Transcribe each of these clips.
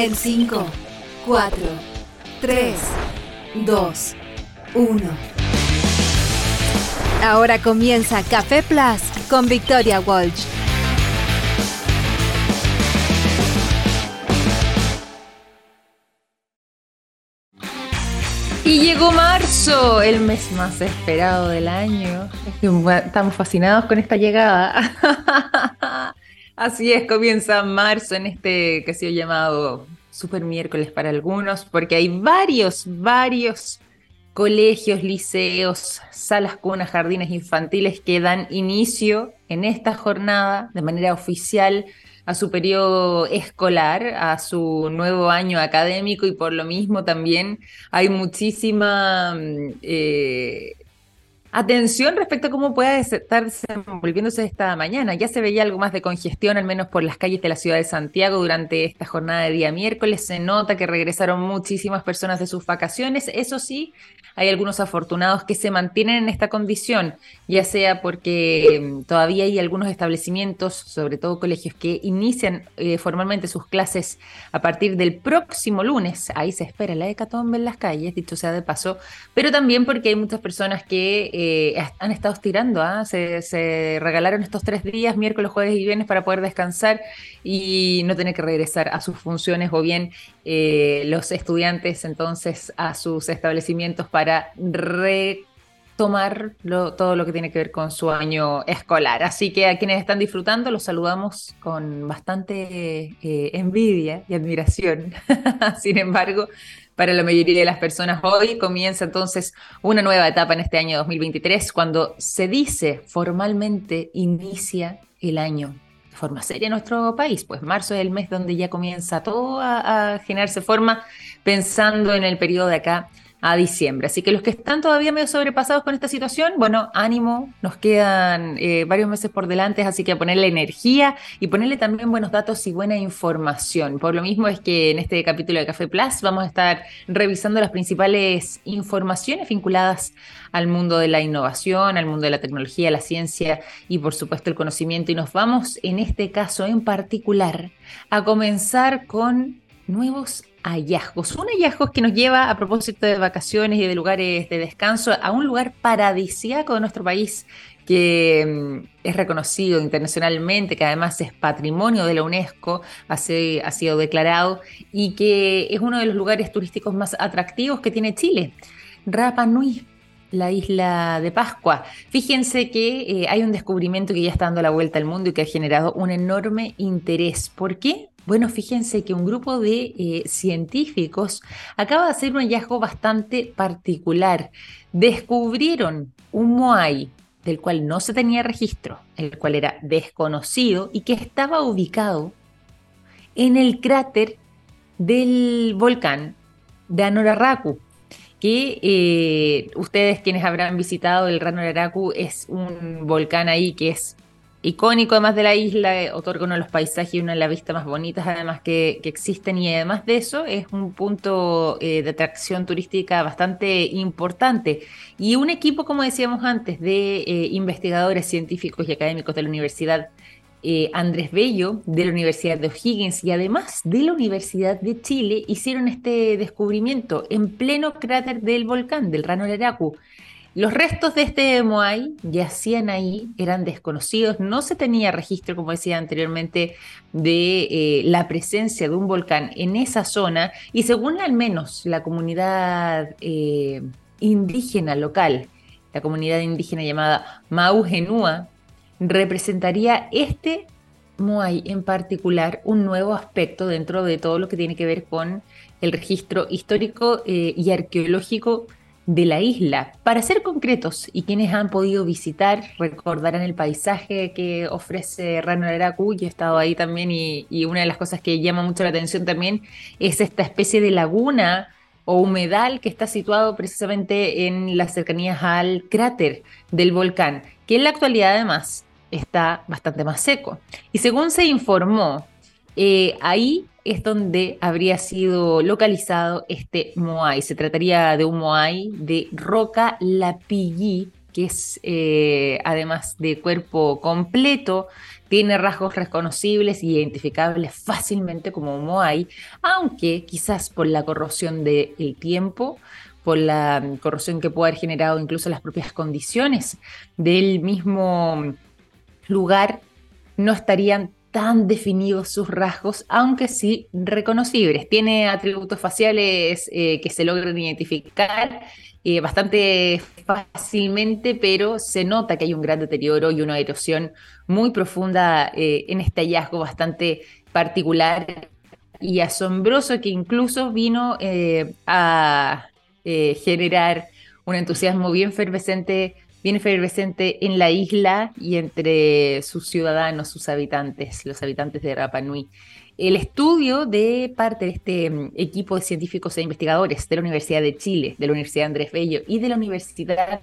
En 5, 4, 3, 2, 1. Ahora comienza Café Plus con Victoria Walsh. Y llegó marzo, el mes más esperado del año. Estamos fascinados con esta llegada. Así es, comienza marzo en este que ha llamado super miércoles para algunos, porque hay varios, varios colegios, liceos, salas cunas, jardines infantiles que dan inicio en esta jornada de manera oficial a su periodo escolar, a su nuevo año académico y por lo mismo también hay muchísima mm, eh, Atención respecto a cómo pueda estar desenvolviéndose esta mañana. Ya se veía algo más de congestión, al menos por las calles de la ciudad de Santiago durante esta jornada de día miércoles. Se nota que regresaron muchísimas personas de sus vacaciones. Eso sí, hay algunos afortunados que se mantienen en esta condición, ya sea porque mm, todavía hay algunos establecimientos, sobre todo colegios, que inician eh, formalmente sus clases a partir del próximo lunes. Ahí se espera la hecatombe en las calles, dicho sea de paso, pero también porque hay muchas personas que eh, han estado estirando, ¿ah? se, regalaron estos tres días, miércoles, jueves y viernes, para poder descansar y no tener que regresar a sus funciones o bien eh, los estudiantes entonces a sus establecimientos para retomar todo lo que tiene que ver con su año escolar. Así que a quienes están disfrutando los saludamos con bastante eh, envidia y admiración. Sin embargo, para la mayoría de las personas. Hoy comienza entonces una nueva etapa en este año 2023, cuando se dice formalmente inicia el año de forma seria en nuestro país. Pues marzo es el mes donde ya comienza todo a, a generarse forma, pensando en el periodo de acá a diciembre. Así que los que están todavía medio sobrepasados con esta situación, bueno, ánimo, nos quedan eh, varios meses por delante, así que a ponerle energía y ponerle también buenos datos y buena información. Por lo mismo es que en este capítulo de Café Plus vamos a estar revisando las principales informaciones vinculadas al mundo de la innovación, al mundo de la tecnología, la ciencia y por supuesto el conocimiento. Y nos vamos en este caso en particular a comenzar con nuevos hallazgos. Un hallazgo que nos lleva a propósito de vacaciones y de lugares de descanso a un lugar paradisíaco de nuestro país que mm, es reconocido internacionalmente, que además es patrimonio de la UNESCO, ha sido declarado y que es uno de los lugares turísticos más atractivos que tiene Chile. Rapa Nui, la isla de Pascua. Fíjense que eh, hay un descubrimiento que ya está dando la vuelta al mundo y que ha generado un enorme interés. ¿Por qué? Bueno, fíjense que un grupo de eh, científicos acaba de hacer un hallazgo bastante particular. Descubrieron un moai del cual no se tenía registro, el cual era desconocido y que estaba ubicado en el cráter del volcán de Anoraraku, que eh, ustedes quienes habrán visitado el Anoraraku es un volcán ahí que es icónico además de la isla, eh, otorga uno de los paisajes y una de las vistas más bonitas además que, existen y además de eso es un punto eh, de atracción turística bastante importante. Y un equipo, como decíamos antes, de eh, investigadores científicos y académicos de la Universidad Andrés Bello, de la Universidad de O'Higgins y además de la Universidad de Chile, hicieron este descubrimiento en pleno cráter del volcán, del Rano Laracu. Los restos de este Moai yacían ahí, eran desconocidos, no se tenía registro, como decía anteriormente, de eh, la presencia de un volcán en esa zona y según al menos la comunidad eh, indígena local, la comunidad indígena llamada Maugenua, representaría este Moai en particular un nuevo aspecto dentro de todo lo que tiene que ver con el registro histórico eh, y arqueológico de la isla. Para ser concretos, y quienes han podido visitar recordarán el paisaje que ofrece Rano Aracu, yo he estado ahí también y, una de las cosas que llama mucho la atención también es esta especie de laguna o humedal que está situado precisamente en las cercanías al cráter del volcán, que en la actualidad además está bastante más seco. Y según se informó, eh, ahí es donde habría sido localizado este Moai. Se trataría de un Moai de roca lapillí que es eh, además de cuerpo completo, tiene rasgos reconocibles y identificables fácilmente como Moai, aunque quizás por la corrosión del tiempo, por la corrosión que puede haber generado incluso las propias condiciones del mismo lugar, no estarían tan definidos sus rasgos, aunque sí reconocibles. Tiene atributos faciales eh, que se logran identificar eh, bastante fácilmente, pero se nota que hay un gran deterioro y una erosión muy profunda eh, en este hallazgo bastante particular y asombroso que incluso vino a generar un entusiasmo bien efervescente, bien efervescente en la isla y entre sus ciudadanos, sus habitantes, los habitantes de Rapa Nui. El estudio de parte de este mm, equipo de científicos e investigadores de la Universidad de Chile, de la Universidad Andrés Bello y de la Universidad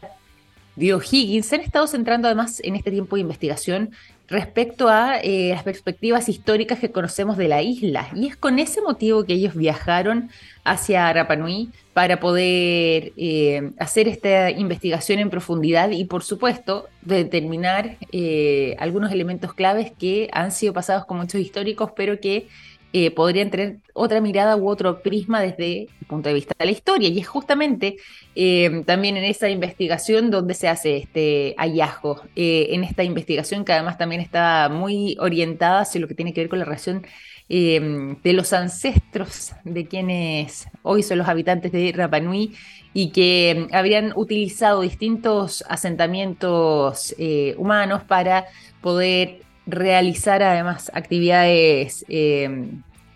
de O'Higgins se han estado centrando además en este tiempo de investigación respecto a eh, las perspectivas históricas que conocemos de la isla. Y es con ese motivo que ellos viajaron hacia Rapanui para poder eh, hacer esta investigación en profundidad y, por supuesto, determinar eh, algunos elementos claves que han sido pasados como hechos históricos, pero que eh, podrían tener otra mirada u otro prisma desde el punto de vista de la historia. Y es justamente eh, también en esa investigación donde se hace este hallazgo, eh, en esta investigación que además también está muy orientada hacia lo que tiene que ver con la relación de los ancestros de quienes hoy son los habitantes de Rapa Nui y que habrían utilizado distintos asentamientos humanos para poder realizar además actividades eh,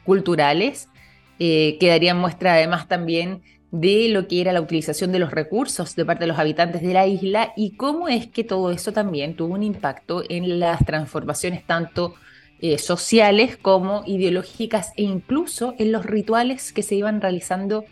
culturales, eh, que darían muestra además también de lo que era la utilización de los recursos de parte de los habitantes de la isla y cómo es que todo eso también tuvo un impacto en las transformaciones tanto eh, sociales como ideológicas e incluso en los rituales que se iban realizando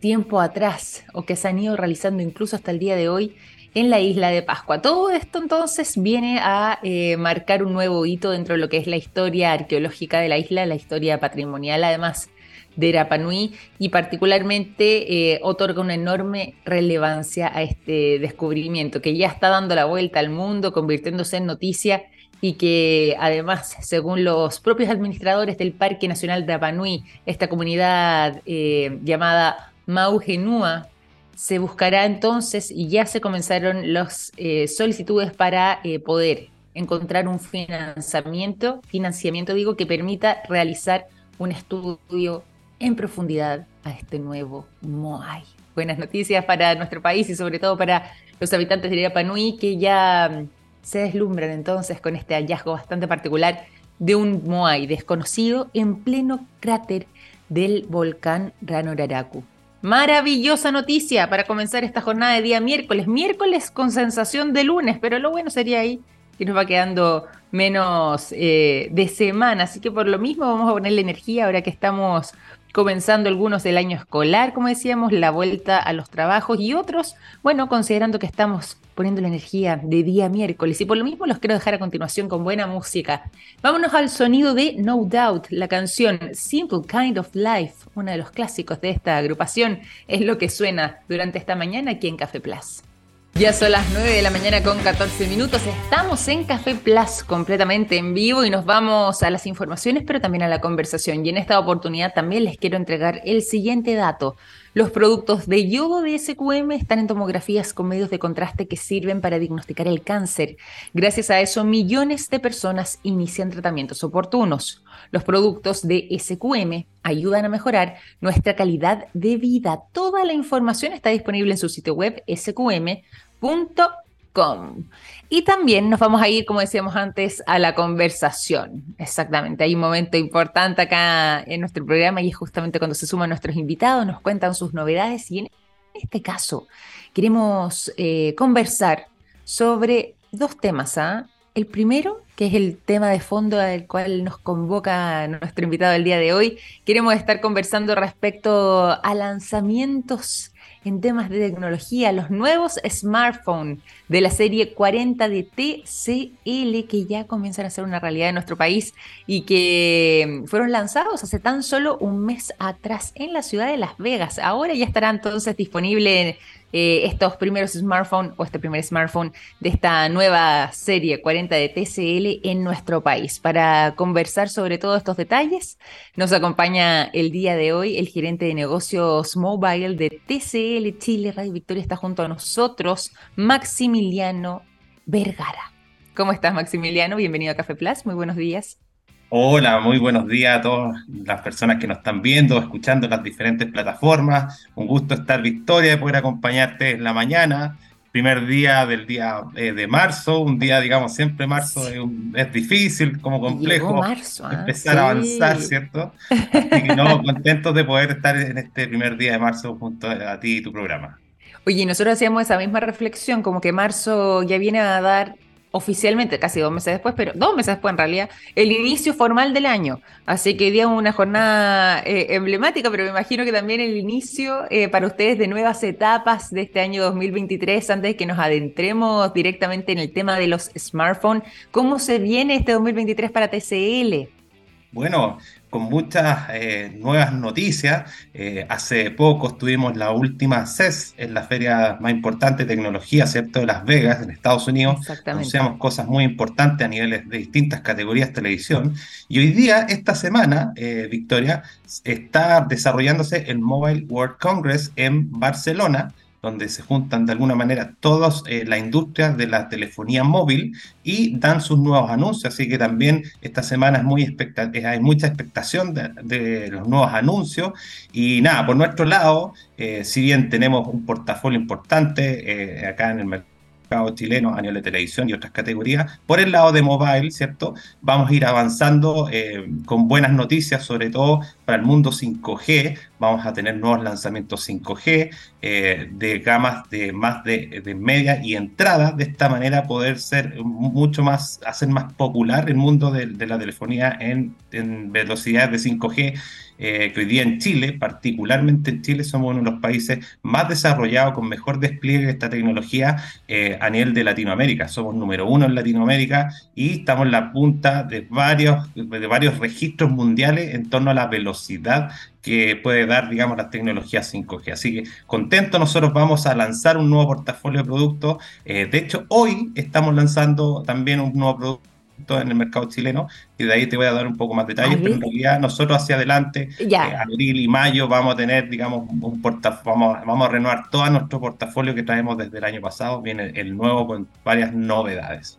tiempo atrás o que se han ido realizando incluso hasta el día de hoy en la isla de Pascua. Todo esto entonces viene a eh, marcar un nuevo hito dentro de lo que es la historia arqueológica de la isla, la historia patrimonial además de Rapanui y particularmente eh, otorga una enorme relevancia a este descubrimiento que ya está dando la vuelta al mundo, convirtiéndose en noticia y que además, según los propios administradores del Parque Nacional de Rapanui, esta comunidad eh, llamada Maugenua, se buscará entonces y ya se comenzaron las eh, solicitudes para eh, poder encontrar un financiamiento, financiamiento digo, que permita realizar un estudio en profundidad a este nuevo Moai. Buenas noticias para nuestro país y sobre todo para los habitantes de Irapanui que ya mm, se deslumbran entonces con este hallazgo bastante particular de un Moai desconocido en pleno cráter del volcán Ranoraraku. Maravillosa noticia para comenzar esta jornada de día miércoles. Miércoles con sensación de lunes, pero lo bueno sería ahí que nos va quedando menos eh, de semana. Así que por lo mismo vamos a ponerle energía ahora que estamos comenzando algunos del año escolar, como decíamos, la vuelta a los trabajos y otros, bueno, considerando que estamos poniendo la energía de día miércoles y por lo mismo los quiero dejar a continuación con buena música. Vámonos al sonido de No Doubt, la canción Simple Kind of Life, uno de los clásicos de esta agrupación, es lo que suena durante esta mañana aquí en Café Plus. Ya son las 9 de la mañana con 14 minutos. Estamos en Café Plus completamente en vivo y nos vamos a las informaciones, pero también a la conversación. Y en esta oportunidad también les quiero entregar el siguiente dato. Los productos de yodo de SQM están en tomografías con medios de contraste que sirven para diagnosticar el cáncer. Gracias a eso, millones de personas inician tratamientos oportunos. Los productos de SQM ayudan a mejorar nuestra calidad de vida. Toda la información está disponible en su sitio web sqm.com. Y también nos vamos a ir, como decíamos antes, a la conversación. Exactamente, hay un momento importante acá en nuestro programa y es justamente cuando se suman nuestros invitados, nos cuentan sus novedades y en este caso queremos eh, conversar sobre dos temas. ¿ah? El primero, que es el tema de fondo al cual nos convoca nuestro invitado el día de hoy, queremos estar conversando respecto a lanzamientos en temas de tecnología, los nuevos smartphones de la serie 40 de TCL que ya comienzan a ser una realidad en nuestro país y que fueron lanzados hace tan solo un mes atrás en la ciudad de Las Vegas. Ahora ya estará entonces disponible eh, estos primeros smartphones o este primer smartphone de esta nueva serie 40 de TCL en nuestro país. Para conversar sobre todos estos detalles, nos acompaña el día de hoy el gerente de negocios mobile de TCL Chile. Radio Victoria está junto a nosotros, Maximiliano Vergara. ¿Cómo estás, Maximiliano? Bienvenido a Café Plus. Muy buenos días. Hola, muy buenos días a todas las personas que nos están viendo, escuchando en las diferentes plataformas. Un gusto estar Victoria, de poder acompañarte en la mañana, primer día del día eh, de marzo, un día, digamos, siempre marzo es, difícil, como complejo marzo, ¿ah? empezar a avanzar, ¿cierto? Así que no, contentos de poder estar en este primer día de marzo junto a ti y tu programa. Oye, nosotros hacíamos esa misma reflexión, como que marzo ya viene a dar oficialmente, casi dos meses después, pero dos meses después en realidad, el inicio formal del año. Así que hoy día una jornada eh, emblemática, pero me imagino que también el inicio eh, para ustedes de nuevas etapas de este año 2023, antes de que nos adentremos directamente en el tema de los smartphones. ¿Cómo se viene este 2023 para TCL? Bueno, con muchas eh, nuevas noticias. Eh, hace poco estuvimos la última CES, en la feria más importante de tecnología, ¿cierto?, de Las Vegas, en Estados Unidos. Anunciamos cosas muy importantes a niveles de distintas categorías de televisión. Y hoy día, esta semana, eh, Victoria, está desarrollándose el Mobile World Congress en Barcelona donde se juntan de alguna manera todas eh, la industria de la telefonía móvil y dan sus nuevos anuncios. Así que también esta semana es muy eh, hay mucha expectación de, los nuevos anuncios. Y nada, por nuestro lado, eh, si bien tenemos un portafolio importante acá en el mercado, chileno a nivel de televisión y otras categorías. Por el lado de mobile, ¿cierto? Vamos a ir avanzando eh, con buenas noticias, sobre todo para el mundo 5G. Vamos a tener nuevos lanzamientos 5G eh, de gamas de más de, media y entrada. De esta manera poder ser mucho más, hacer más popular el mundo de, la telefonía en, en velocidades de 5G eh, que hoy día en Chile, particularmente en Chile, somos uno de los países más desarrollados, con mejor despliegue de esta tecnología eh, a nivel de Latinoamérica. Somos número uno en Latinoamérica y estamos en la punta de varios, de varios registros mundiales en torno a la velocidad que puede dar, digamos, las tecnologías 5G. Así que contento, nosotros vamos a lanzar un nuevo portafolio de productos. Eh, de hecho, hoy estamos lanzando también un nuevo producto en el mercado chileno y de ahí te voy a dar un poco más detalles, pero en realidad nosotros hacia adelante, eh, abril y mayo, vamos a tener, digamos, un portafolio, vamos, vamos a renovar todo nuestro portafolio que traemos desde el año pasado, viene el nuevo con varias novedades.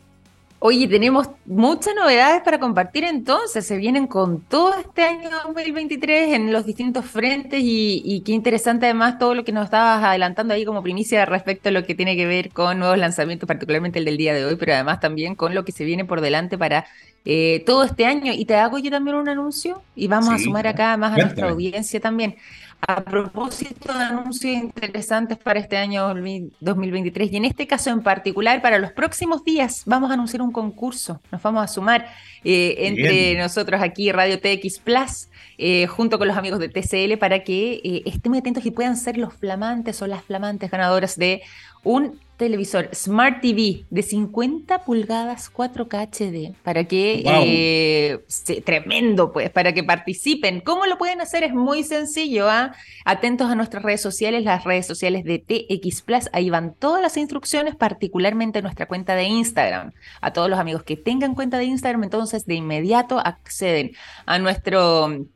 Oye, tenemos muchas novedades para compartir entonces. Se vienen con todo este año 2023 en los distintos frentes y, qué interesante además todo lo que nos estabas adelantando ahí como primicia respecto a lo que tiene que ver con nuevos lanzamientos, particularmente el del día de hoy, pero además también con lo que se viene por delante para eh, todo este año. Y te hago yo también un anuncio y vamos a sumar acá más a nuestra audiencia también. A propósito de anuncios interesantes para este año 2023 y en este caso en particular para los próximos días vamos a anunciar un concurso. Nos vamos a sumar eh, entre nosotros aquí Radio TX Plus eh, junto con los amigos de TCL para que eh, estén atentos y puedan ser los flamantes o las flamantes ganadoras de un televisor Smart TV de 50 pulgadas 4K HD para que eh, tremendo pues para que participen. Cómo lo pueden hacer es muy sencillo ¿ah? atentos a nuestras redes sociales las redes sociales de TX Plus. Ahí van todas las instrucciones particularmente nuestra cuenta de Instagram. A todos los amigos que tengan cuenta de Instagram entonces de inmediato acceden a nuestro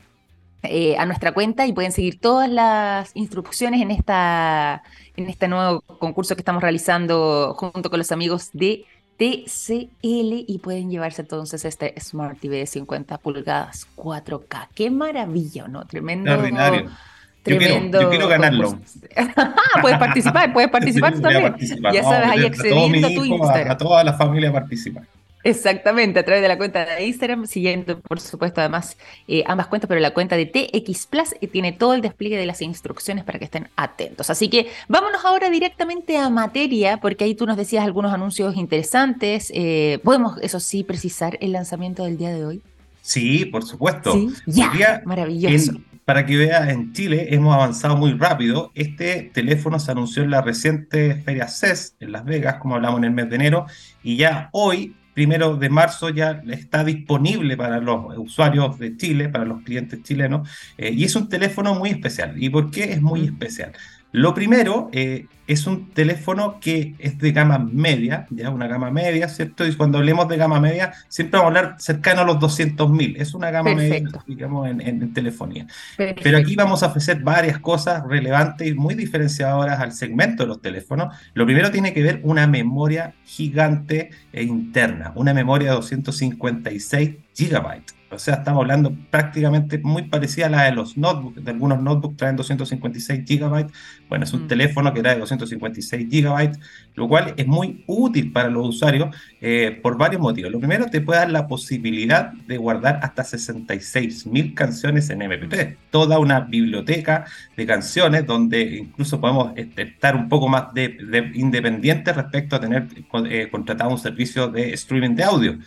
eh, a nuestra cuenta y pueden seguir todas las instrucciones en, esta, en este nuevo concurso que estamos realizando junto con los amigos de TCL y pueden llevarse entonces este Smart TV de 50 pulgadas 4K. ¡Qué maravilla, ¿no? Tremendo. Tremendo. Yo quiero, ganarlo. puedes participar, puedes participar también. Ya sabes, ahí accediendo a tu Instagram. A toda la familia participar. Exactamente, a través de la cuenta de Instagram, siguiendo por supuesto además eh, ambas cuentas, pero la cuenta de TX Plus tiene todo el despliegue de las instrucciones para que estén atentos. Así que vámonos ahora directamente a materia, porque ahí tú nos decías algunos anuncios interesantes. Eh, ¿Podemos, eso sí, precisar el lanzamiento del día de hoy? Sí, por supuesto. ¿Sí? Ya, maravilloso. para que vea, en Chile hemos avanzado muy rápido. Este teléfono se anunció en la reciente Feria CES en Las Vegas, como hablamos en el mes de enero, y ya hoy, primero de marzo, ya está disponible para los usuarios de Chile, para los clientes chilenos, eh, y es un teléfono muy especial. ¿Y por qué es muy especial? Lo primero eh, es un teléfono que es de gama media, ya una gama media, ¿cierto? Y cuando hablemos de gama media, siempre vamos a hablar cercano a los 200.000. Es una gama media, digamos, en, telefonía. Pero aquí vamos a ofrecer varias cosas relevantes y muy diferenciadoras al segmento de los teléfonos. Lo primero tiene que ver una memoria gigante e interna, una memoria de 256 gigabytes. O sea, estamos hablando prácticamente muy parecida a la de los notebooks. De algunos notebooks traen 256 GB. Bueno, es un mm. teléfono que trae 256 GB, lo cual es muy útil para los usuarios eh, por varios motivos. Lo primero, te puede dar la posibilidad de guardar hasta 66.000 canciones en MP3. Toda una biblioteca de canciones donde incluso podemos este, estar un poco más de, independientes respecto a tener eh, contratado un servicio de streaming de audio.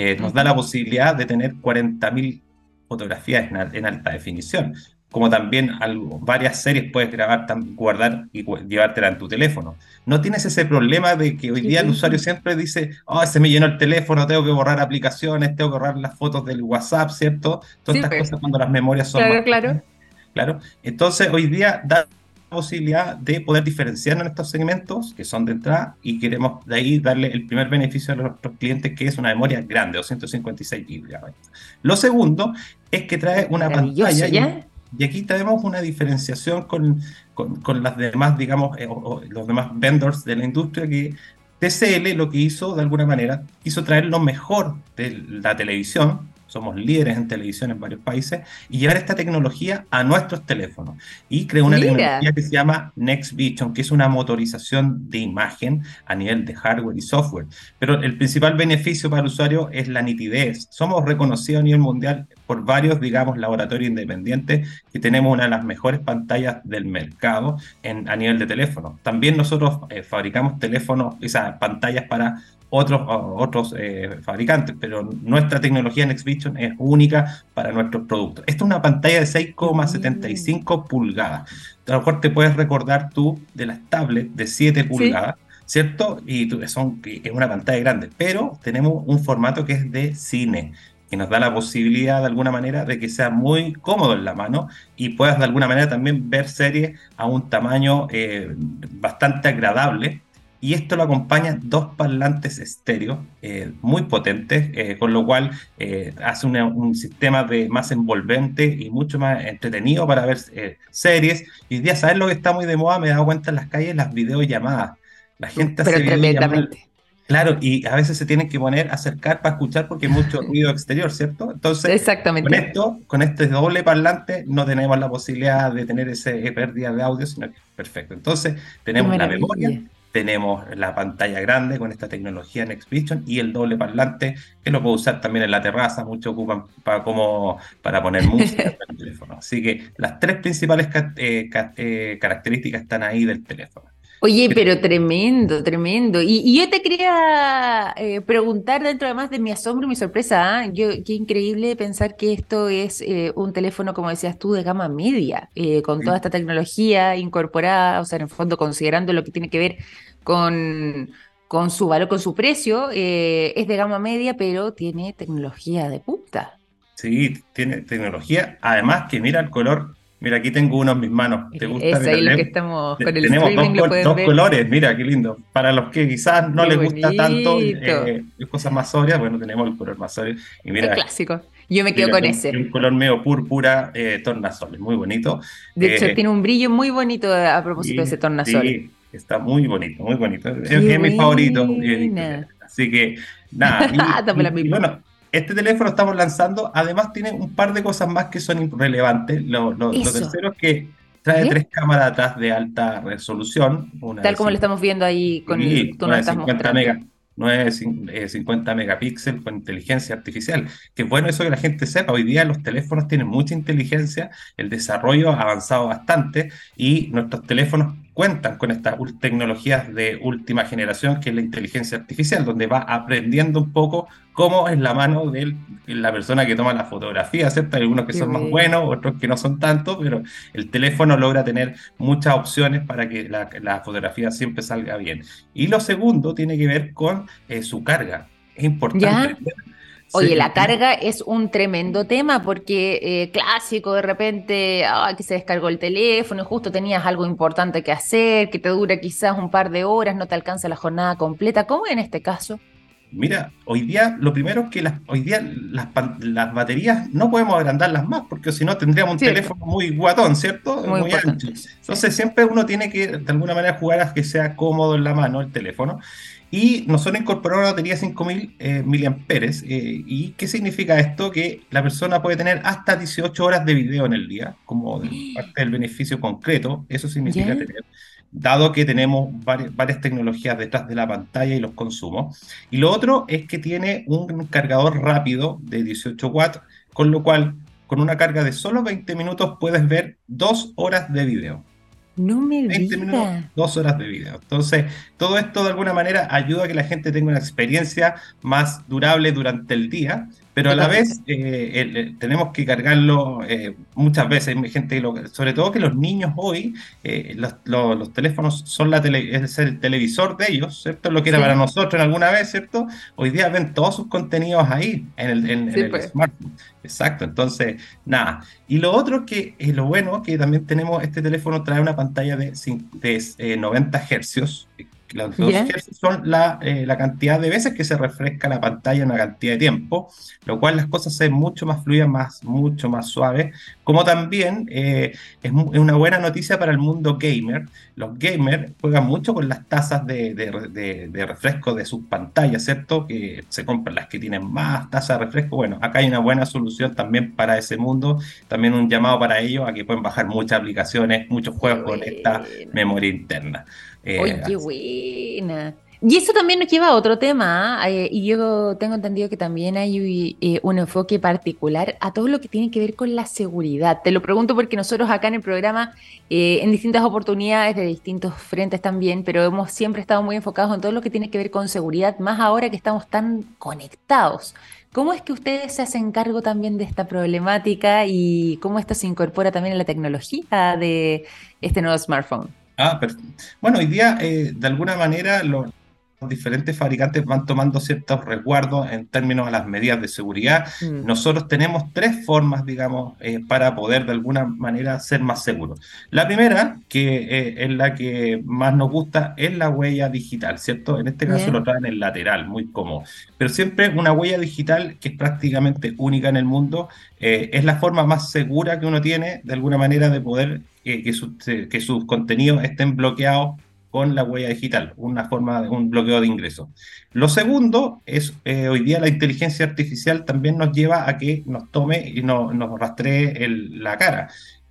Eh, nos da la posibilidad de tener 40.000 fotografías en, alta definición, como también varias series puedes grabar, guardar y llevártela en tu teléfono. No tienes ese problema de que hoy día el usuario siempre dice, oh, se me llenó el teléfono, tengo que borrar aplicaciones, tengo que borrar las fotos del WhatsApp, ¿cierto? Todas estas pues. cosas cuando las memorias son... Claro, claro. Claro. Entonces, hoy día posibilidad de poder diferenciarnos en estos segmentos que son de entrada y queremos de ahí darle el primer beneficio a nuestros clientes que es una memoria grande, 256 GB. Lo segundo es que trae una pantalla y, aquí tenemos una diferenciación con, con, las demás, digamos, eh, los demás vendors de la industria que TCL lo que hizo de alguna manera, quiso traer lo mejor de la televisión somos líderes en televisión en varios países, y llevar esta tecnología a nuestros teléfonos. Y creó una tecnología que se llama Next Vision, que es una motorización de imagen a nivel de hardware y software. Pero el principal beneficio para el usuario es la nitidez. Somos reconocidos a nivel mundial por varios, digamos, laboratorios independientes que tenemos una de las mejores pantallas del mercado en, a nivel de teléfono. También nosotros eh, fabricamos teléfonos, esas pantallas para otros, otros eh, fabricantes, pero nuestra tecnología NextVision es única para nuestros productos. Esta es una pantalla de 6,75 pulgadas. A lo mejor te puedes recordar tú de las tablets de 7 pulgadas. ¿Cierto? Y son, es una pantalla grande, pero tenemos un formato que es de cine, que nos da la posibilidad de alguna manera de que sea muy cómodo en la mano y puedas de alguna manera también ver series a un tamaño eh, bastante agradable y esto lo acompañan dos parlantes estéreo eh, muy potentes, eh, con lo cual eh, hace un sistema de más envolvente y mucho más entretenido para ver series. Y día, ¿sabes lo que está muy de moda? Me he dado cuenta en las calles, las videollamadas. La gente Pero tremendamente. Claro, y a veces se tienen que poner, acercar para escuchar porque hay mucho ruido exterior, ¿cierto? Entonces, Exactamente. con esto, con este doble parlante, no tenemos la posibilidad de tener ese pérdida de audio, sino que perfecto. Entonces, tenemos la memoria, tenemos la pantalla grande con esta tecnología Next Vision y el doble parlante que lo puedo usar también en la terraza, muchos ocupan para, como, para poner música en el teléfono. Así que las tres principales eh, eh, características están ahí del teléfono. Oye, pero tremendo, tremendo. Y, yo te quería eh, preguntar dentro además de mi asombro y mi sorpresa, ¿ah? yo, qué increíble pensar que esto es un teléfono, como decías tú, de gama media, con toda esta tecnología incorporada, o sea, en el fondo considerando lo que tiene que ver con, con su valor, con su precio. Eh, es de gama media, pero tiene tecnología de punta. Sí, tiene tecnología. Además que mira el color. Mira, aquí tengo uno en mis manos. ¿Te gusta? Es ahí lo que estamos con el Tenemos dos, colores, mira qué lindo. Para los que quizás no les gusta tanto eh, cosas más sobrias, bueno, tenemos el color más sobrio. Y mira, clásico. Yo me quedo con ese. Un color medio púrpura, eh, tornasol, muy bonito. De hecho, eh, tiene un brillo muy bonito a propósito de ese tornasol. Sí, Está muy bonito, muy bonito. Es, mi favorito. Así que, nada. Y, bueno, este teléfono estamos lanzando, además tiene un par de cosas más que son relevantes. Lo, lo, tercero es que trae tres cámaras atrás de alta resolución. Tal como lo estamos viendo ahí con el, tú 50 50 megapíxeles con inteligencia artificial. Que bueno eso que la gente sepa. Hoy día los teléfonos tienen mucha inteligencia, el desarrollo ha avanzado bastante y nuestros teléfonos cuentan con estas tecnologías de última generación, que es la inteligencia artificial, donde va aprendiendo un poco cómo es la mano de la persona que toma la fotografía, ¿cierto? Hay algunos que son más buenos, otros que no son tanto, pero el teléfono logra tener muchas opciones para que la, fotografía siempre salga bien. Y lo segundo tiene que ver con eh, su carga. Es importante. Oye, la carga es un tremendo tema porque eh, clásico, de repente, que se descargó el teléfono, justo tenías algo importante que hacer, que te dura quizás un par de horas, no te alcanza la jornada completa. ¿Cómo en este caso? Mira, hoy día lo primero es que las, hoy día las, las baterías no podemos agrandarlas más porque si no tendríamos un teléfono muy guatón, ¿cierto? Muy, ancho. Entonces siempre uno tiene que de alguna manera jugar a que sea cómodo en la mano el teléfono. Y nosotros incorporamos una batería 5000 eh, miliamperes. Eh, ¿Y qué significa esto? Que la persona puede tener hasta 18 horas de video en el día, como parte del beneficio concreto. Eso significa tener, dado que tenemos varias, tecnologías detrás de la pantalla y los consumos. Y lo otro es que tiene un cargador rápido de 18 watts, con lo cual, con una carga de solo 20 minutos, puedes ver dos horas de video. No me 20 minutos, dos horas de video. Entonces, todo esto de alguna manera ayuda a que la gente tenga una experiencia más durable durante el día pero a la vez eh, tenemos que cargarlo eh, muchas veces. Hay gente, sobre todo que los niños hoy, eh, los, teléfonos son la tele, es el televisor de ellos, ¿cierto? Lo que era para nosotros en alguna vez, ¿cierto? Hoy día ven todos sus contenidos ahí, en el, en, pues. smartphone. Exacto, entonces, nada. Y lo otro que es lo bueno, que también tenemos, este teléfono trae una pantalla de, de 90 hercios, los dos son eh, la, cantidad de veces que se refresca la pantalla en una cantidad de tiempo, lo cual las cosas se ven mucho más fluidas, más, mucho más suaves, como también eh, es, una buena noticia para el mundo gamer. Los gamers juegan mucho con las tasas de, de, refresco de sus pantallas, ¿cierto? Que se compran las que tienen más tasa de refresco. Bueno, acá hay una buena solución también para ese mundo, también un llamado para ellos a que pueden bajar muchas aplicaciones, muchos juegos con esta memoria interna. Eh, qué buena! Y eso también nos lleva a otro tema, ¿ah? eh, y yo tengo entendido que también hay eh, un enfoque particular a todo lo que tiene que ver con la seguridad. Te lo pregunto porque nosotros acá en el programa, en distintas oportunidades de distintos frentes también, pero hemos siempre estado muy enfocados en todo lo que tiene que ver con seguridad, más ahora que estamos tan conectados. ¿Cómo es que ustedes se hacen cargo también de esta problemática y cómo esto se incorpora también en la tecnología de este nuevo smartphone? Ah, bueno, hoy día eh, de alguna manera los diferentes fabricantes van tomando ciertos resguardos en términos de las medidas de seguridad. Mm. Nosotros tenemos tres formas, digamos, eh, para poder de alguna manera ser más seguros. La primera, que eh, es la que más nos gusta, es la huella digital, ¿cierto? En este caso lo traen en lateral, muy cómodo. Pero siempre una huella digital que es prácticamente única en el mundo, es la forma más segura que uno tiene de alguna manera de poder que, que, sus contenidos estén bloqueados con la huella digital, una forma de un bloqueo de ingresos. Lo segundo es, eh, hoy día la inteligencia artificial también nos lleva a que nos tome y nos rastree la cara.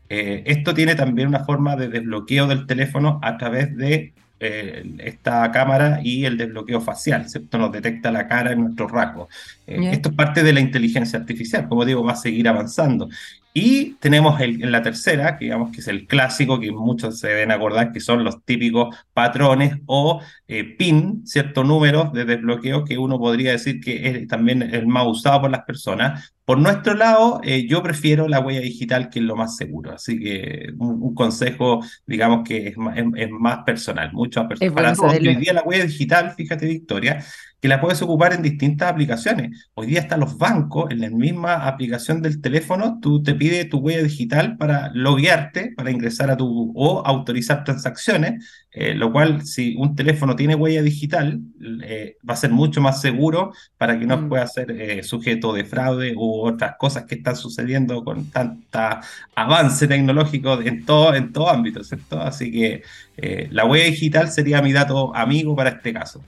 Eh, esto tiene también una forma de desbloqueo del teléfono a través de eh, esta cámara y el desbloqueo facial, ¿cierto? Nos detecta la cara en nuestros rasgos. Esto es parte de la inteligencia artificial, como digo, va a seguir avanzando. Y tenemos el, en la tercera, que digamos que es el clásico, que muchos se deben acordar que son los típicos patrones o eh, PIN, ciertos números de desbloqueo que uno podría decir que es también el más usado por las personas. Por nuestro lado, eh, yo prefiero la huella digital, que es lo más seguro. Así que un, consejo, digamos que es más, es, más personal, mucho más personal. Para hoy día la huella digital, fíjate Victoria, que la puedes ocupar en distintas aplicaciones. Hoy día están los bancos, en la misma aplicación del teléfono, tú te pide tu huella digital para loguearte, para ingresar a tu o autorizar transacciones, eh, lo cual si un teléfono tiene huella digital, eh, va a ser mucho más seguro para que no mm. pueda ser eh, sujeto de fraude u otras cosas que están sucediendo con tanta avance tecnológico en todo, en todo ámbito, ¿cierto? Así que la huella digital sería mi dato amigo para este caso.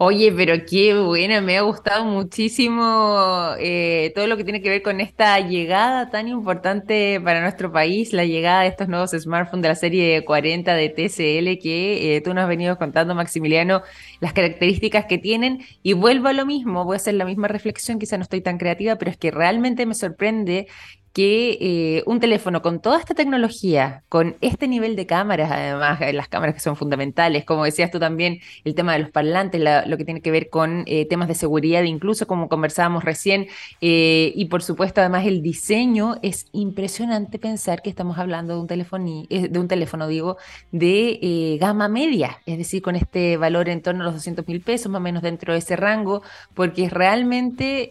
Oye, pero qué buena, me ha gustado muchísimo eh, todo lo que tiene que ver con esta llegada tan importante para nuestro país, la llegada de estos nuevos smartphones de la serie 40 de TCL que eh, tú nos has venido contando, Maximiliano, las características que tienen. Y vuelvo a lo mismo, voy a hacer la misma reflexión, quizá no estoy tan creativa, pero es que realmente me sorprende que eh, un teléfono con toda esta tecnología, con este nivel de cámaras, además, eh, las cámaras que son fundamentales, como decías tú también, el tema de los parlantes, lo que tiene que ver con eh, temas de seguridad, incluso como conversábamos recién, y por supuesto, además, el diseño, es impresionante pensar que estamos hablando de un teléfono, de un teléfono digo, de gama media, es decir, con este valor en torno a los 200 mil pesos, más o menos dentro de ese rango, porque realmente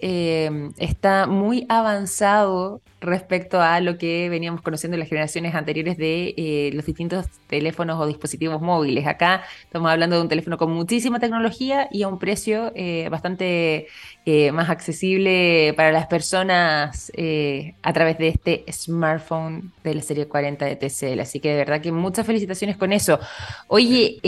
está muy avanzado respecto a lo que veníamos conociendo en las generaciones anteriores de eh, los distintos teléfonos o dispositivos móviles. Acá estamos hablando de un teléfono con muchísima tecnología y a un precio eh, bastante eh, más accesible para las personas a través de este smartphone de la serie 40 de TCL. Así que de verdad que muchas felicitaciones con eso. Oye,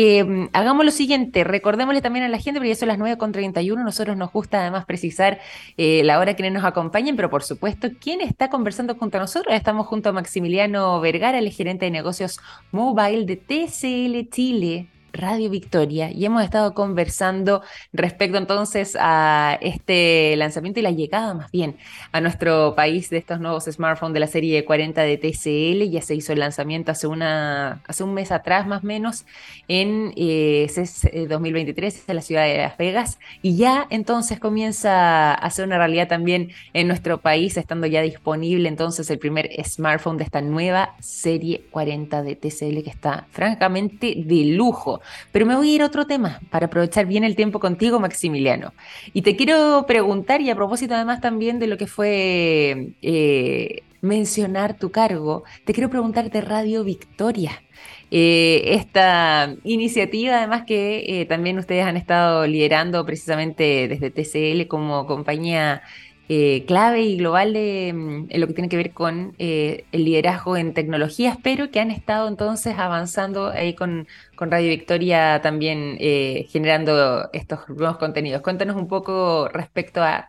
hagamos lo siguiente, recordémosle también a la gente, porque ya son las 9.31, nosotros nos gusta además precisar la hora que nos acompañen, pero por supuesto, ¿quién está con junto a nosotros. Estamos junto a Maximiliano Vergara, el gerente de negocios mobile de TCL Chile. Radio Victoria y hemos estado conversando respecto entonces a este lanzamiento y la llegada más bien a nuestro país de estos nuevos smartphones de la serie 40 de TCL. Ya se hizo el lanzamiento hace, una, hace un mes atrás más o menos en eh, CES 2023 eh, en la ciudad de Las Vegas y ya entonces comienza a ser una realidad también en nuestro país estando ya disponible entonces el primer smartphone de esta nueva serie 40 de TCL que está francamente de lujo. Pero me voy a ir a otro tema para aprovechar bien el tiempo contigo, Maximiliano. Y te quiero preguntar, y a propósito además también de lo que fue eh, mencionar tu cargo, te quiero preguntarte Radio Victoria. Eh, esta iniciativa, además que eh, también ustedes han estado liderando precisamente desde TCL como compañía eh, clave y global de, mm, en lo que tiene que ver con eh, el liderazgo en tecnologías, pero que han estado entonces avanzando ahí con, Radio Victoria también eh, generando estos nuevos contenidos. Cuéntanos un poco respecto a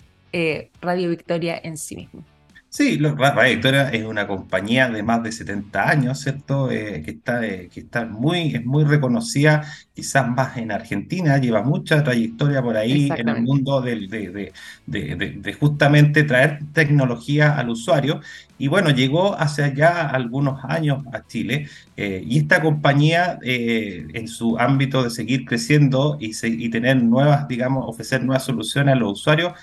Radio Victoria en sí mismo. Sí, Radio Victoria es una compañía de más de 70 años, ¿cierto? Eh, que está, eh, que está muy, es muy reconocida, quizás más en Argentina, lleva mucha trayectoria por ahí en el mundo de, de, de, justamente traer tecnología al usuario. Y bueno, llegó hace ya algunos años a Chile eh, y esta compañía en su ámbito de seguir creciendo y, y tener nuevas, digamos, ofrecer nuevas soluciones a los usuarios,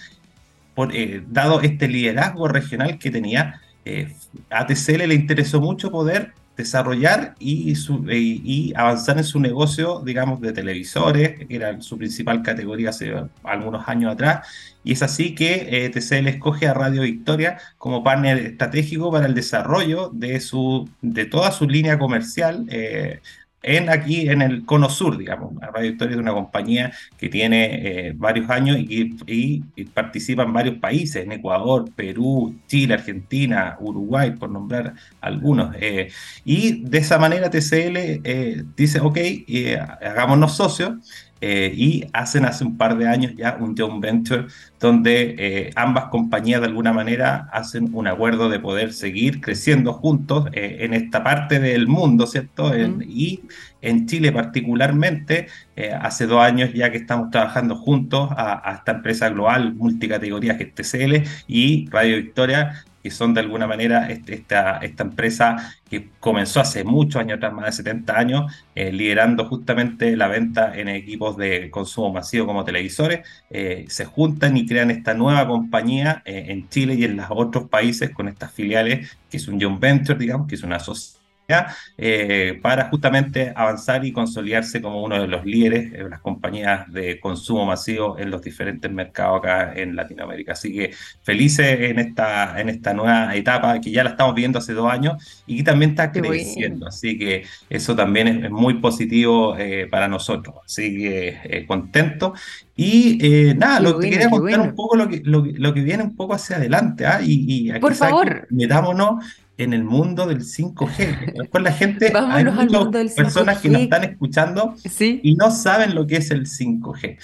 eh, dado este liderazgo regional que tenía, eh, a TCL le interesó mucho poder desarrollar y, y, avanzar en su negocio, digamos, de televisores, que era su principal categoría hace algunos años atrás. Y es así que eh, TCL escoge a Radio Victoria como partner estratégico para el desarrollo de, su, de toda su línea comercial en aquí en el cono sur, digamos. Radio Victoria es una compañía que tiene eh, varios años y, participa en varios países, en Ecuador, Perú, Chile, Argentina, Uruguay, por nombrar algunos. Eh, y de esa manera TCL eh, dice, ok, hagámonos socios eh, y hacen hace un par de años ya un joint venture donde eh, ambas compañías de alguna manera hacen un acuerdo de poder seguir creciendo juntos eh, en esta parte del mundo, ¿cierto? y en Chile particularmente, hace dos años ya que estamos trabajando juntos a, a esta empresa global multicategoría que es TCL y Radio Victoria que son de alguna manera esta, esta empresa que comenzó hace muchos años atrás, más de 70 años, eh, liderando justamente la venta en equipos de consumo masivo como televisores, eh, se juntan y crean esta nueva compañía eh, en Chile y en los otros países con estas filiales, que es un joint venture, digamos, que es una sociedad eh, para justamente avanzar y consolidarse como uno de los líderes de las compañías de consumo masivo en los diferentes mercados acá en Latinoamérica. Así que felices en esta, en esta nueva etapa que ya la estamos viendo hace dos años y que también está creciendo. Así que eso también es, muy positivo eh, para nosotros. Así que eh, contento. Y nada, lo que quería contar un poco lo que, lo, que viene un poco hacia adelante. ¿ah? Y, Por favor. Metámonos en el mundo del 5G. Después la gente, hay muchas personas que nos están escuchando y no saben lo que es el 5G.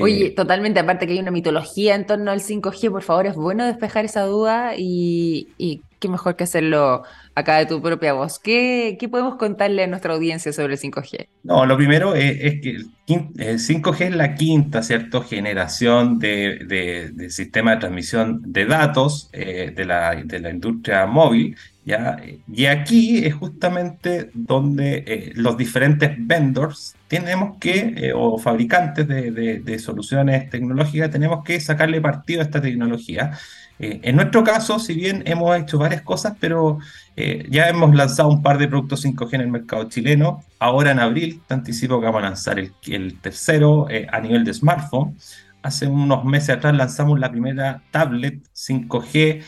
Oye, eh, totalmente, aparte que hay una mitología en torno al 5G, por favor, es bueno despejar esa duda y, y qué mejor que hacerlo acá de tu propia voz. ¿Qué, qué podemos contarle a nuestra audiencia sobre el 5G? No, lo primero es, que el, 5G es la quinta, ¿cierto?, generación de, de, sistema de transmisión de datos eh, de, la, de la industria móvil Y aquí es justamente donde eh, los diferentes vendors tenemos que, eh, o fabricantes de, soluciones tecnológicas, tenemos que sacarle partido a esta tecnología. Eh, en nuestro caso, si bien hemos hecho varias cosas, pero ya hemos lanzado un par de productos 5G en el mercado chileno. Ahora en abril, te anticipo que vamos a lanzar el tercero a nivel de smartphone. Hace unos meses atrás lanzamos la primera tablet 5G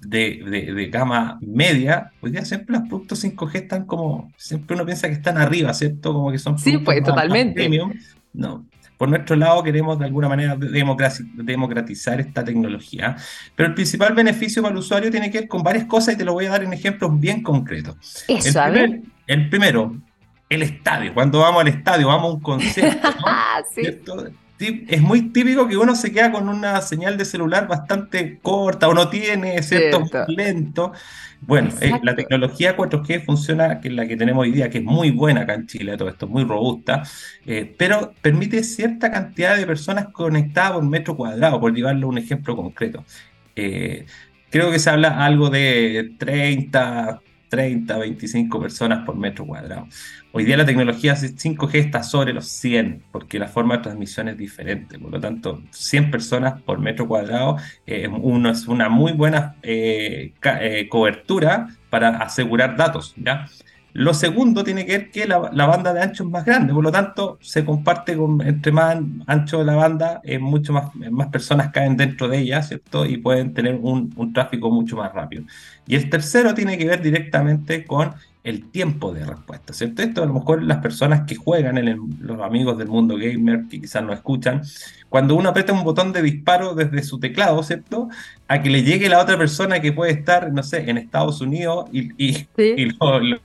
de, de, gama media, hoy día siempre los productos 5G están como, siempre uno piensa que están arriba, ¿cierto? Como que son sí, pues, totalmente. premium. No, por nuestro lado queremos de alguna manera democratizar esta tecnología, pero el principal beneficio para el usuario tiene que ver con varias cosas y te lo voy a dar en ejemplos bien concretos. Eso, el, primer, el primero, el estadio. Cuando vamos al estadio, vamos a un concierto, ¿cierto? Es muy típico que uno se queda con una señal de celular bastante corta o no tiene, ¿cierto? Muy lento. Bueno, eh, la tecnología 4G funciona, que es la que tenemos hoy día, que es muy buena acá en Chile, todo esto, muy robusta, eh, pero permite cierta cantidad de personas conectadas por metro cuadrado, por llevarlo a un ejemplo concreto. Eh, creo que se habla algo de 30, 30, 25 personas por metro cuadrado. Hoy día la tecnología 5G está sobre los 100, porque la forma de transmisión es diferente. Por lo tanto, 100 personas por metro cuadrado eh, uno es una muy buena eh, eh, cobertura para asegurar datos. ¿ya? Lo segundo tiene que ver que la, banda de ancho es más grande, por lo tanto se comparte con, entre más ancho de la banda, eh, mucho más, más personas caen dentro de ella, ¿cierto? Y pueden tener un, tráfico mucho más rápido. Y el tercero tiene que ver directamente con el tiempo de respuesta, ¿cierto? Esto a lo mejor las personas que juegan, en los amigos del mundo gamer que quizás no escuchan, cuando uno aprieta un botón de disparo desde su teclado, ¿cierto? A que le llegue la otra persona que puede estar, no sé, en Estados Unidos y, y, lo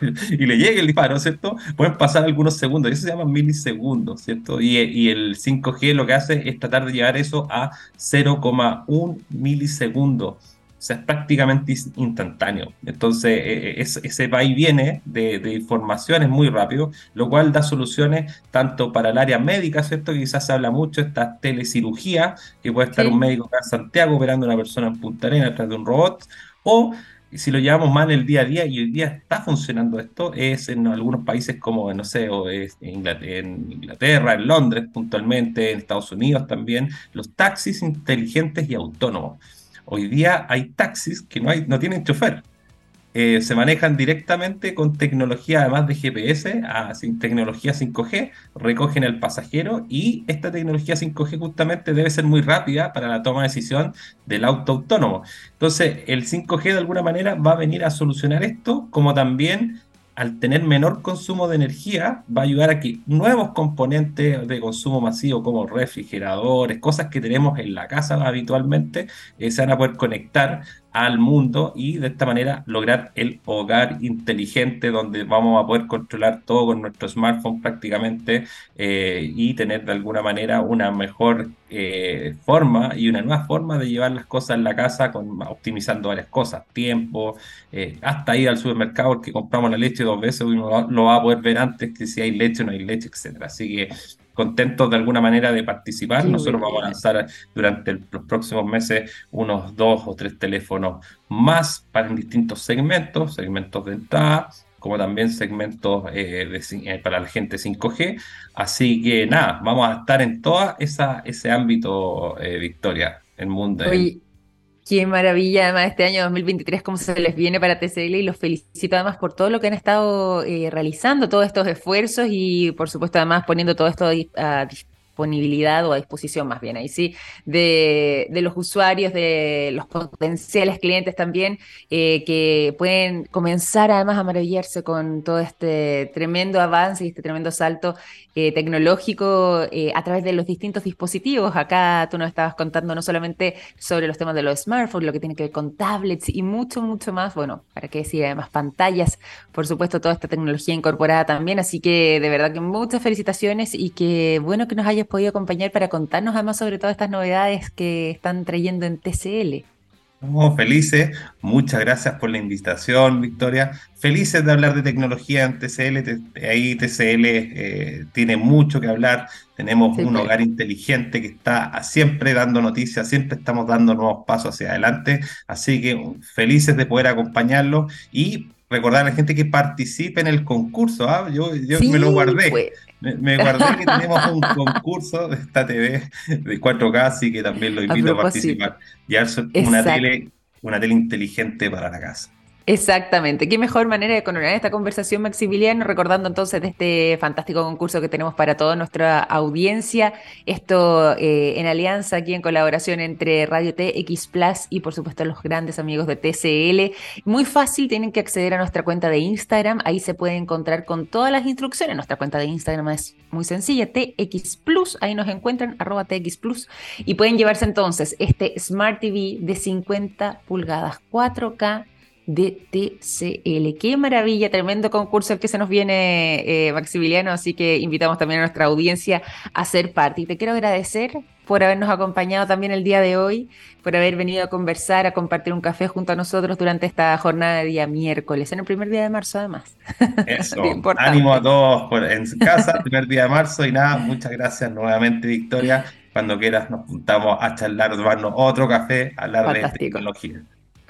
y le llegue el disparo, ¿cierto? Pueden pasar algunos segundos, y eso se llama milisegundos, ¿cierto? Y, y, el 5G lo que hace es tratar de llevar eso a 0,1 milisegundos. O sea, es prácticamente instantáneo. Entonces, e, e, ese va y viene de, de, información es muy rápido, lo cual da soluciones tanto para el área médica, ¿cierto? Que quizás se habla mucho, esta telecirugía, que puede estar un médico acá en Santiago operando a una persona en Punta Arenas a través de un robot, o si lo llevamos mal el día a día, y hoy día está funcionando esto, es en algunos países como, no sé, o en Inglaterra, en Londres puntualmente, en Estados Unidos también, los taxis inteligentes y autónomos. Hoy día hay taxis que no, hay, no tienen chofer. Eh, se manejan directamente con tecnología, además de GPS, a, tecnología 5G, recogen al pasajero y esta tecnología 5G justamente debe ser muy rápida para la toma de decisión del auto autónomo. Entonces, el 5G de alguna manera va a venir a solucionar esto, como también al tener menor consumo de energía, va a ayudar a que nuevos componentes de consumo masivo como refrigeradores, cosas que tenemos en la casa habitualmente, eh, se van a poder conectar al mundo y de esta manera lograr el hogar inteligente donde vamos a poder controlar todo con nuestro smartphone prácticamente eh, y tener de alguna manera una mejor eh, forma y una nueva forma de llevar las cosas en la casa con, optimizando varias cosas, tiempo, eh, hasta ir al supermercado porque compramos la leche dos veces, lo va a poder ver antes que si hay leche o no hay leche, etcétera. Así que contentos de alguna manera de participar. Nosotros vamos a lanzar durante los próximos meses unos dos o tres teléfonos más para distintos segmentos, segmentos de entrada, como también segmentos eh, eh, para la gente 5G. Así que nada, vamos a estar en todo ese ámbito, eh, Victoria, el mundo. Qué maravilla, además, este año 2023, cómo se les viene para TCL y los felicito además por todo lo que han estado eh, realizando, todos estos esfuerzos y por supuesto además poniendo todo esto a disposición disponibilidad o a disposición más bien ahí sí, de, los usuarios, de los potenciales clientes también, eh, que pueden comenzar además a maravillarse con todo este tremendo avance y este tremendo salto eh, tecnológico eh, a través de los distintos dispositivos. Acá tú nos estabas contando no solamente sobre los temas de los smartphones, lo que tiene que ver con tablets y mucho, mucho más. Bueno, para qué decir, además pantallas, por supuesto, toda esta tecnología incorporada también. Así que de verdad que muchas felicitaciones y que bueno que nos hayas podido acompañar para contarnos además sobre todas estas novedades que están trayendo en TCL. felices, muchas gracias por la invitación, Victoria. Felices de hablar de tecnología en TCL. Ahí TCL eh, tiene mucho que hablar. Tenemos un hogar inteligente que está siempre dando noticias, siempre estamos dando nuevos pasos hacia adelante. Así que felices de poder acompañarlo y recordar a la gente que participe en el concurso. ¿ah? Yo, yo me lo guardé. Me, guardé que tenemos un concurso de esta TV de 4K, así que también lo invito a, participar. Y una tele, una tele inteligente para la casa. Exactamente. Qué mejor manera de coronar esta conversación, Maximiliano, recordando entonces de este fantástico concurso que tenemos para toda nuestra audiencia. Esto eh, en alianza aquí en colaboración entre Radio TX Plus y por supuesto los grandes amigos de TCL. Muy fácil, tienen que acceder a nuestra cuenta de Instagram. Ahí se puede encontrar con todas las instrucciones. Nuestra cuenta de Instagram es muy sencilla, TX Plus. Ahí nos encuentran, arroba TX Plus. Y pueden llevarse entonces este Smart TV de 50 pulgadas 4K de TCL. Qué maravilla, tremendo concurso el que se nos viene, eh, Maximiliano, así que invitamos también a nuestra audiencia a ser parte. Y te quiero agradecer por habernos acompañado también el día de hoy, por haber venido a conversar, a compartir un café junto a nosotros durante esta jornada de día miércoles, en el primer día de marzo además. Eso, ánimo a todos en casa, primer día de marzo y nada, muchas gracias nuevamente Victoria. Cuando quieras nos juntamos a charlar, tomarnos otro café, hablar de tecnología.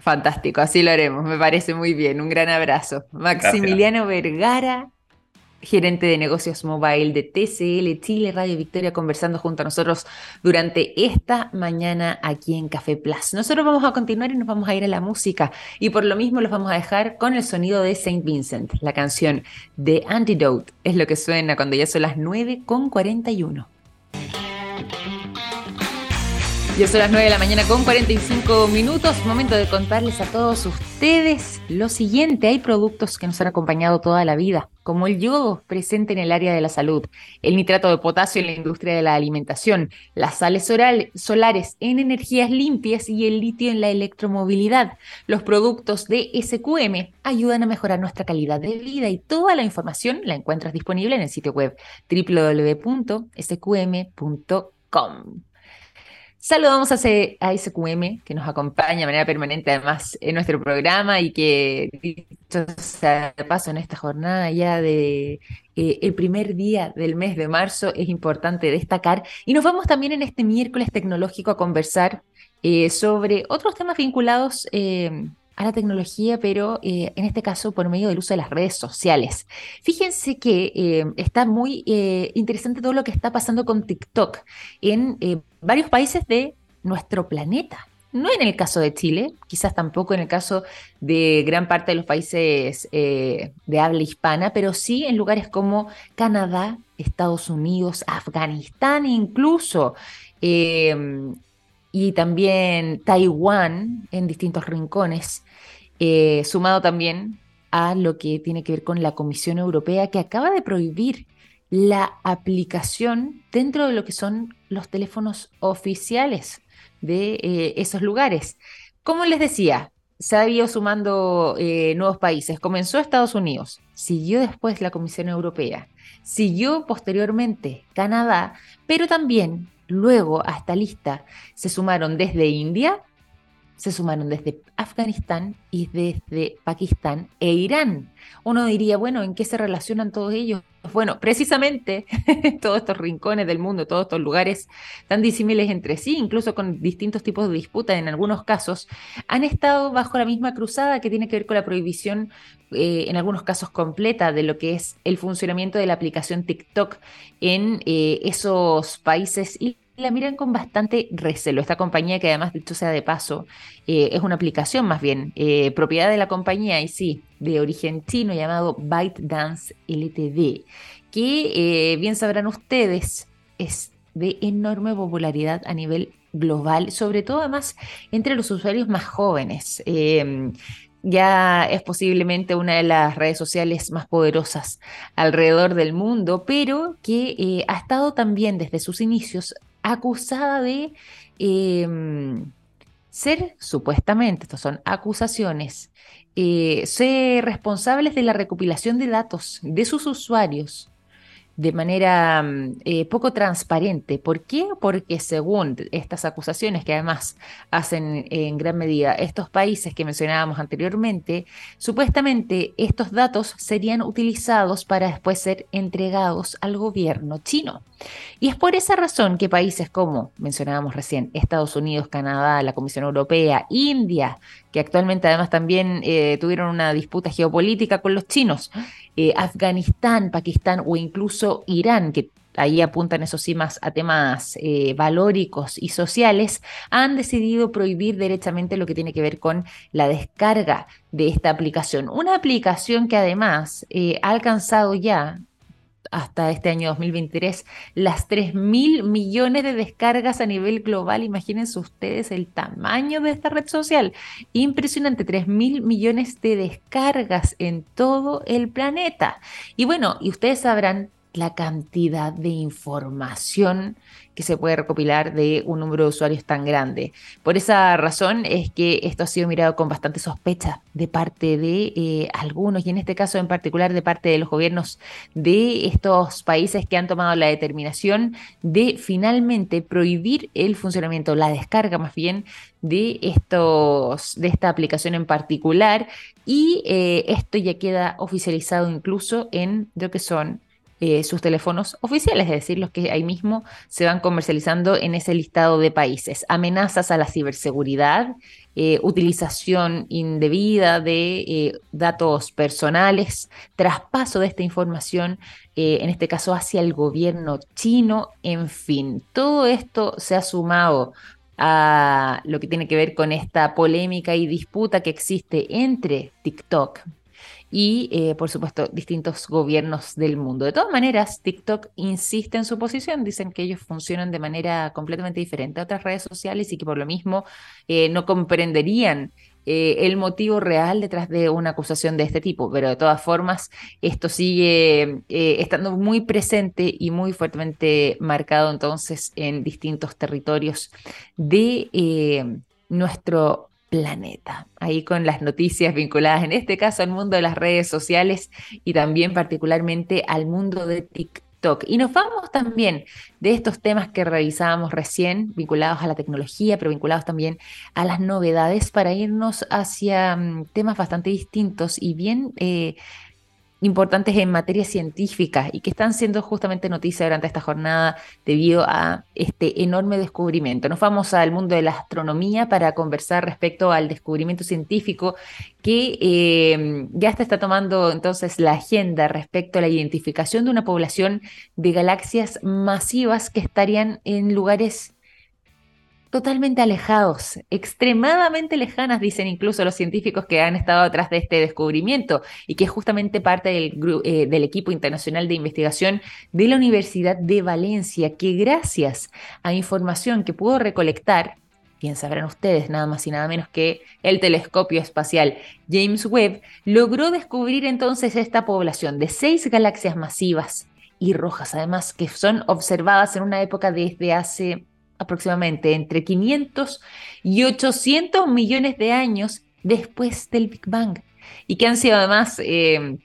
Fantástico, así lo haremos, me parece muy bien. Un gran abrazo. Maximiliano Vergara, gerente de negocios mobile de TCL Chile Radio Victoria, conversando junto a nosotros durante esta mañana aquí en Café Plus. Nosotros vamos a continuar y nos vamos a ir a la música y por lo mismo los vamos a dejar con el sonido de Saint Vincent, la canción de Antidote. Es lo que suena cuando ya son las 9 con 41. Ya son las 9 de la mañana con 45 minutos. Momento de contarles a todos ustedes lo siguiente. Hay productos que nos han acompañado toda la vida, como el yodo presente en el área de la salud, el nitrato de potasio en la industria de la alimentación, las sales solares en energías limpias y el litio en la electromovilidad. Los productos de SQM ayudan a mejorar nuestra calidad de vida y toda la información la encuentras disponible en el sitio web www.sqm.com. Saludamos a, SQM, que nos acompaña de manera permanente además en nuestro programa y que, dicho sea de paso, en esta jornada ya de eh, el primer día del mes de marzo es importante destacar. Y nos vamos también en este miércoles tecnológico a conversar eh, sobre otros temas vinculados eh, a la tecnología, pero en este caso por medio del uso de las redes sociales. Fíjense que está muy interesante todo lo que está pasando con TikTok en varios países de nuestro planeta. No en el caso de Chile, quizás tampoco en el caso de gran parte de los países de habla hispana, pero sí en lugares como Canadá, Estados Unidos, Afganistán incluso y también Taiwán en distintos rincones, eh, sumado también a lo que tiene que ver con la Comisión Europea que acaba de prohibir la aplicación dentro de lo que son los teléfonos oficiales de eh, esos lugares. Como les decía, se ha ido sumando eh, nuevos países. Comenzó Estados Unidos, siguió después la Comisión Europea, siguió posteriormente Canadá, pero también Luego a esta lista se sumaron desde India, se sumaron desde Afganistán y desde Pakistán e Irán. Uno diría, bueno, ¿en qué se relacionan todos ellos? Bueno, precisamente todos estos rincones del mundo, todos estos lugares tan disímiles entre sí, incluso con distintos tipos de disputas en algunos casos, han estado bajo la misma cruzada que tiene que ver con la prohibición, eh, en algunos casos completa, de lo que es el funcionamiento de la aplicación TikTok en eh, esos países la miran con bastante recelo. Esta compañía, que además, dicho sea de paso, eh, es una aplicación más bien, propiedad de la compañía y sí, de origen chino llamado ByteDance LTD, que eh, bien sabrán ustedes, es de enorme popularidad a nivel global, sobre todo además entre los usuarios más jóvenes. Em, ya es posiblemente una de las redes sociales más poderosas alrededor del mundo, pero que eh, ha estado también desde sus inicios acusada de em, ser supuestamente, estas son acusaciones, eh, ser responsables de la recopilación de datos de sus usuarios de manera mm, eh, poco transparente. ¿Por qué? Porque según estas acusaciones que además hacen en gran medida estos países que mencionábamos anteriormente, supuestamente estos datos serían utilizados para después ser entregados al gobierno chino. Y es por esa razón que países como mencionábamos recién, Estados Unidos, Canadá, la Comisión Europea, India, que actualmente además también eh, tuvieron una disputa geopolítica con los chinos, eh, Afganistán, Pakistán o incluso Irán, que ahí apuntan esos sí más a temas eh, valóricos y sociales, han decidido prohibir derechamente lo que tiene que ver con la descarga de esta aplicación. Una aplicación que además ha alcanzado ya hasta este año 2023 las 3 mil millones de descargas a nivel global. Imagínense ustedes el tamaño de esta red social. Impresionante, 3 mil millones de descargas en todo el planeta. Y bueno, y ustedes sabrán la cantidad de información que se puede recopilar de un número de usuarios tan grande. Por esa razón es que esto ha sido mirado con bastante sospecha de parte de eh, algunos y en este caso en particular de parte de los gobiernos de estos países que han tomado la determinación de finalmente prohibir el funcionamiento, la descarga más bien de estos de esta aplicación en particular y eh, esto ya queda oficializado incluso en lo que son eh, sus teléfonos oficiales, es decir, los que ahí mismo se van comercializando en ese listado de países. Amenazas a la ciberseguridad, eh, utilización indebida de eh, datos personales, traspaso de esta información, en este caso hacia el gobierno chino, en fin, todo esto se ha sumado a lo que tiene que ver con esta polémica y disputa que existe entre TikTok, y, eh, por supuesto, distintos gobiernos del mundo. De todas maneras, TikTok insiste en su posición, dicen que ellos funcionan de manera completamente diferente a otras redes sociales y que por lo mismo eh, no comprenderían eh, el motivo real detrás de una acusación de este tipo, pero de todas formas esto sigue estando muy presente y muy fuertemente marcado entonces en distintos territorios de nuestro planeta. Ahí con las noticias vinculadas en este caso al mundo de las redes sociales y también particularmente al mundo de TikTok. Y nos vamos también de estos temas que revisábamos recién, vinculados a la tecnología, pero vinculados también a las novedades, para irnos hacia mm, temas bastante distintos y bien eh, importantes en materia científica y que están siendo justamente noticia durante esta jornada debido a este enorme descubrimiento. Nos vamos al mundo de la astronomía para conversar respecto al descubrimiento científico que eh, ya está tomando entonces la agenda respecto a la identificación de una población de galaxias masivas que estarían en lugares totalmente alejados, extremadamente lejanas, dicen incluso los científicos que han estado detrás de este descubrimiento y que es justamente parte del, eh, del equipo internacional de investigación de la Universidad de Valencia, que gracias a información que pudo recolectar, bien sabrán ustedes, nada más y nada menos que el telescopio espacial James Webb, logró descubrir entonces esta población de seis galaxias masivas y rojas, además, que son observadas en una época desde hace aproximadamente entre 500 y 800 millones de años después del Big Bang y que han sido además eh,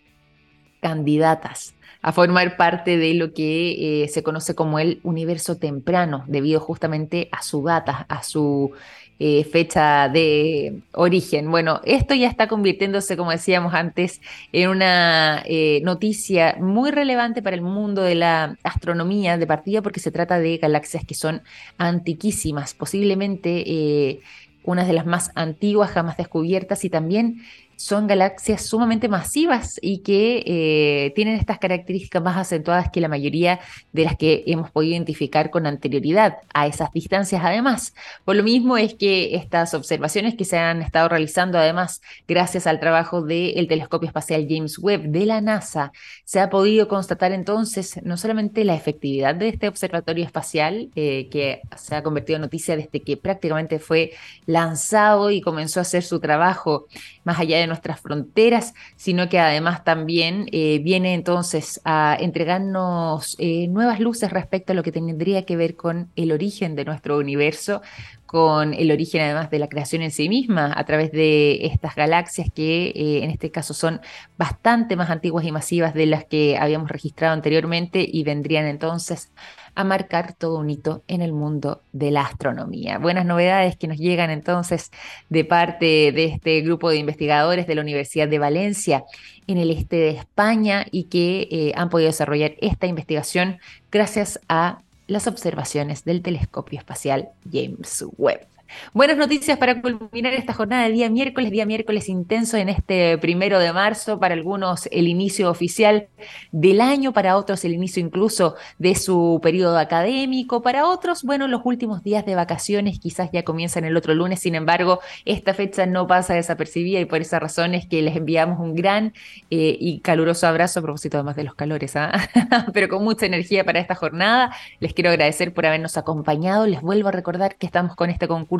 candidatas a formar parte de lo que eh, se conoce como el universo temprano, debido justamente a su data, a su eh, fecha de origen. Bueno, esto ya está convirtiéndose, como decíamos antes, en una eh, noticia muy relevante para el mundo de la astronomía de partida porque se trata de galaxias que son antiquísimas, posiblemente eh, unas de las más antiguas jamás descubiertas y también son galaxias sumamente masivas y que eh, tienen estas características más acentuadas que la mayoría de las que hemos podido identificar con anterioridad a esas distancias además. Por lo mismo es que estas observaciones que se han estado realizando además gracias al trabajo del telescopio espacial James Webb de la NASA, se ha podido constatar entonces no solamente la efectividad de este observatorio espacial eh, que se ha convertido en noticia desde que prácticamente fue lanzado y comenzó a hacer su trabajo más allá de nuestras fronteras, sino que además también eh, viene entonces a entregarnos eh, nuevas luces respecto a lo que tendría que ver con el origen de nuestro universo, con el origen además de la creación en sí misma a través de estas galaxias que eh, en este caso son bastante más antiguas y masivas de las que habíamos registrado anteriormente y vendrían entonces a marcar todo un hito en el mundo de la astronomía. Buenas novedades que nos llegan entonces de parte de este grupo de investigadores de la Universidad de Valencia en el este de España y que eh, han podido desarrollar esta investigación gracias a las observaciones del telescopio espacial James Webb. Buenas noticias para culminar esta jornada de día miércoles, día miércoles intenso en este primero de marzo, para algunos el inicio oficial del año, para otros el inicio incluso de su periodo académico, para otros, bueno, los últimos días de vacaciones quizás ya comienzan el otro lunes, sin embargo, esta fecha no pasa desapercibida y por esa razón es que les enviamos un gran eh, y caluroso abrazo a propósito además de los calores, ¿ah? pero con mucha energía para esta jornada. Les quiero agradecer por habernos acompañado, les vuelvo a recordar que estamos con este concurso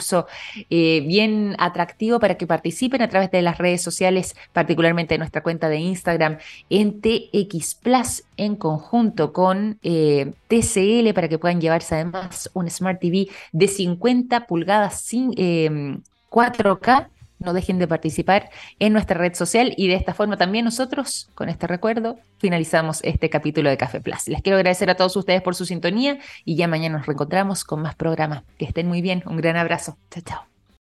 eh, bien atractivo para que participen a través de las redes sociales, particularmente nuestra cuenta de Instagram en TX Plus en conjunto con eh, TCL para que puedan llevarse además un Smart TV de 50 pulgadas sin, 4K eh, no dejen de participar en nuestra red social y de esta forma también nosotros, con este recuerdo, finalizamos este capítulo de Café Plus. Les quiero agradecer a todos ustedes por su sintonía y ya mañana nos reencontramos con más programas. Que estén muy bien. Un gran abrazo. Chao, chao.